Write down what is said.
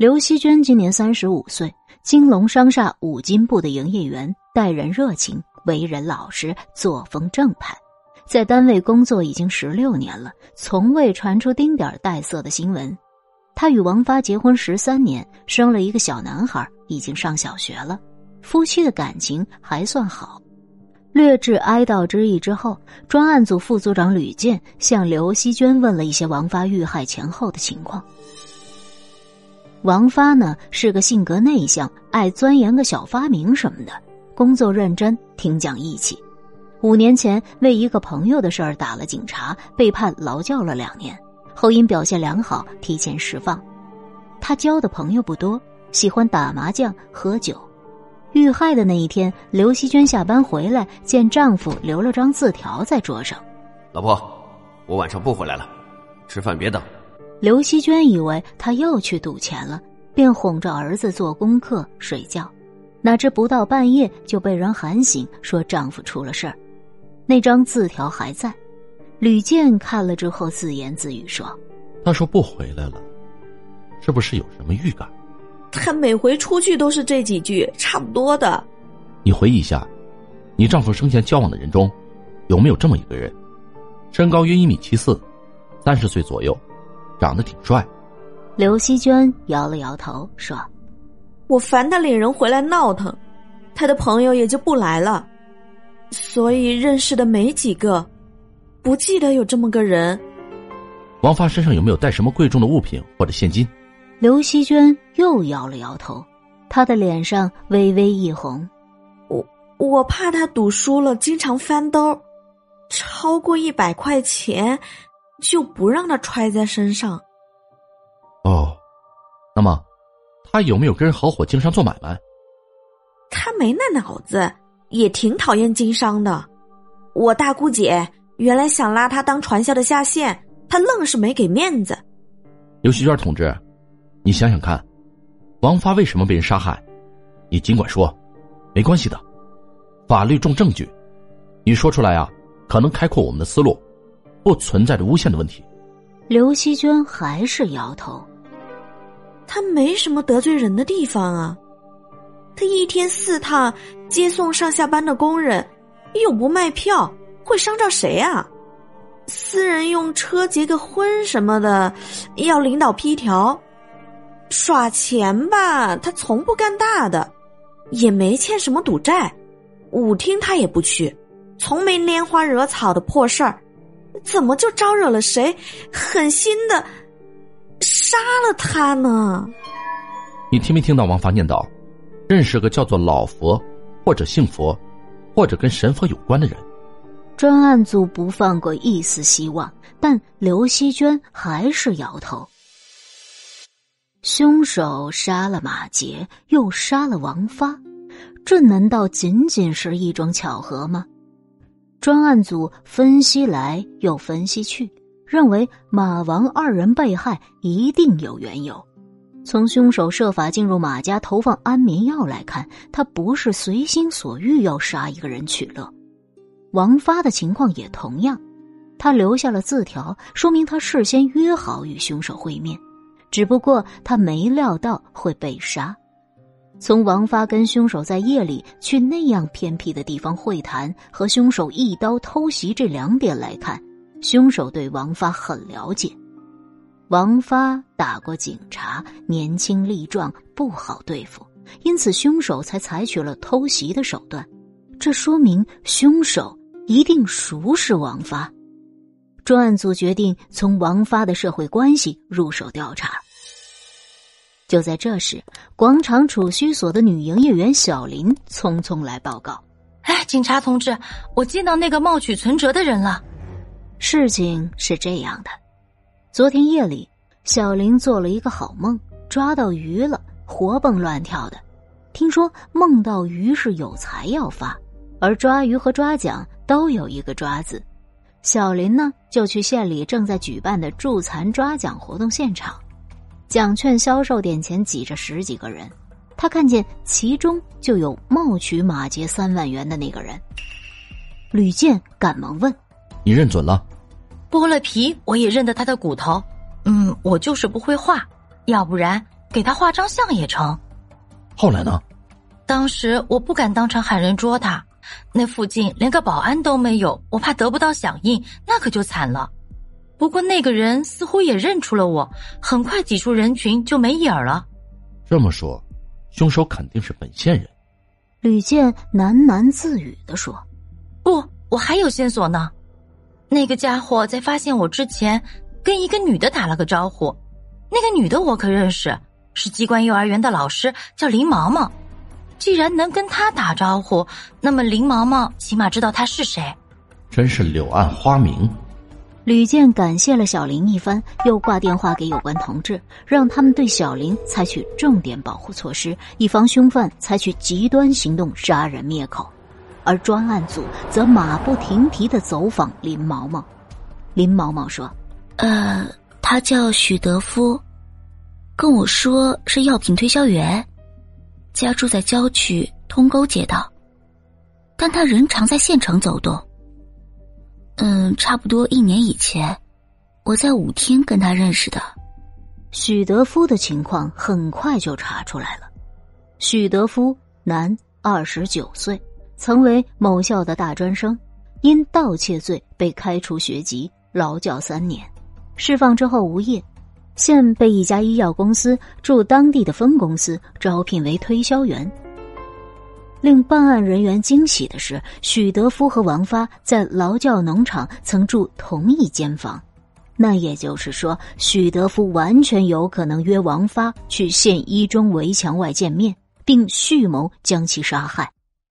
刘希娟今年三十五岁，金龙商厦五金部的营业员，待人热情，为人老实，作风正派，在单位工作已经十六年了，从未传出丁点带色的新闻。他与王发结婚十三年，生了一个小男孩，已经上小学了，夫妻的感情还算好。略致哀悼之意之后，专案组副组长吕健向刘希娟问了一些王发遇害前后的情况。王发呢是个性格内向、爱钻研个小发明什么的，工作认真、挺讲义气。五年前为一个朋友的事儿打了警察，被判劳教了两年，后因表现良好提前释放。他交的朋友不多，喜欢打麻将、喝酒。遇害的那一天，刘希娟下班回来，见丈夫留了张字条在桌上：“老婆，我晚上不回来了，吃饭别等。”刘希娟以为他又去赌钱了，便哄着儿子做功课睡觉，哪知不到半夜就被人喊醒，说丈夫出了事儿。那张字条还在，吕健看了之后自言自语说：“他说不回来了，是不是有什么预感？”他每回出去都是这几句，差不多的。你回忆一下，你丈夫生前交往的人中，有没有这么一个人，身高约一米七四，三十岁左右？长得挺帅，刘希娟摇了摇头说：“我烦他领人回来闹腾，他的朋友也就不来了，所以认识的没几个，不记得有这么个人。”王发身上有没有带什么贵重的物品或者现金？刘希娟又摇了摇头，她的脸上微微一红。我我怕他赌输了，经常翻兜，超过一百块钱。就不让他揣在身上。哦，那么他有没有跟人合伙经商做买卖？他没那脑子，也挺讨厌经商的。我大姑姐原来想拉他当传销的下线，他愣是没给面子。刘希娟同志，你想想看，王发为什么被人杀害？你尽管说，没关系的，法律重证据，你说出来啊，可能开阔我们的思路。不存在着诬陷的问题。刘希娟还是摇头。他没什么得罪人的地方啊。他一天四趟接送上下班的工人，又不卖票，会伤着谁啊？私人用车结个婚什么的，要领导批条，耍钱吧？他从不干大的，也没欠什么赌债。舞厅他也不去，从没拈花惹草的破事儿。怎么就招惹了谁？狠心的杀了他呢？你听没听到王发念叨，认识个叫做老佛，或者姓佛，或者跟神佛有关的人？专案组不放过一丝希望，但刘希娟还是摇头。凶手杀了马杰，又杀了王发，这难道仅仅是一桩巧合吗？专案组分析来又分析去，认为马王二人被害一定有缘由。从凶手设法进入马家投放安眠药来看，他不是随心所欲要杀一个人取乐。王发的情况也同样，他留下了字条，说明他事先约好与凶手会面，只不过他没料到会被杀。从王发跟凶手在夜里去那样偏僻的地方会谈，和凶手一刀偷袭这两点来看，凶手对王发很了解。王发打过警察，年轻力壮，不好对付，因此凶手才采取了偷袭的手段。这说明凶手一定熟识王发。专案组决定从王发的社会关系入手调查。就在这时，广场储蓄所的女营业员小林匆匆来报告：“哎，警察同志，我见到那个冒取存折的人了。事情是这样的，昨天夜里，小林做了一个好梦，抓到鱼了，活蹦乱跳的。听说梦到鱼是有财要发，而抓鱼和抓奖都有一个抓字。小林呢，就去县里正在举办的助残抓奖活动现场。”奖券销售点前挤着十几个人，他看见其中就有冒取马杰三万元的那个人。吕健赶忙问：“你认准了？剥了皮我也认得他的骨头。嗯，我就是不会画，要不然给他画张像也成。后来呢？当时我不敢当场喊人捉他，那附近连个保安都没有，我怕得不到响应，那可就惨了。不过那个人似乎也认出了我，很快挤出人群就没影儿了。这么说，凶手肯定是本县人。吕健喃喃自语的说：“不，我还有线索呢。那个家伙在发现我之前，跟一个女的打了个招呼。那个女的我可认识，是机关幼儿园的老师，叫林毛毛。既然能跟她打招呼，那么林毛毛起码知道她是谁。真是柳暗花明。”吕健感谢了小林一番，又挂电话给有关同志，让他们对小林采取重点保护措施，以防凶犯采取极端行动杀人灭口。而专案组则马不停蹄的走访林毛毛。林毛毛说：“呃，他叫许德夫，跟我说是药品推销员，家住在郊区通沟街道，但他人常在县城走动。”嗯，差不多一年以前，我在舞厅跟他认识的。许德夫的情况很快就查出来了。许德夫，男，二十九岁，曾为某校的大专生，因盗窃罪被开除学籍，劳教三年。释放之后无业，现被一家医药公司驻当地的分公司招聘为推销员。令办案人员惊喜的是，许德夫和王发在劳教农场曾住同一间房，那也就是说，许德夫完全有可能约王发去县一中围墙外见面，并蓄谋将其杀害。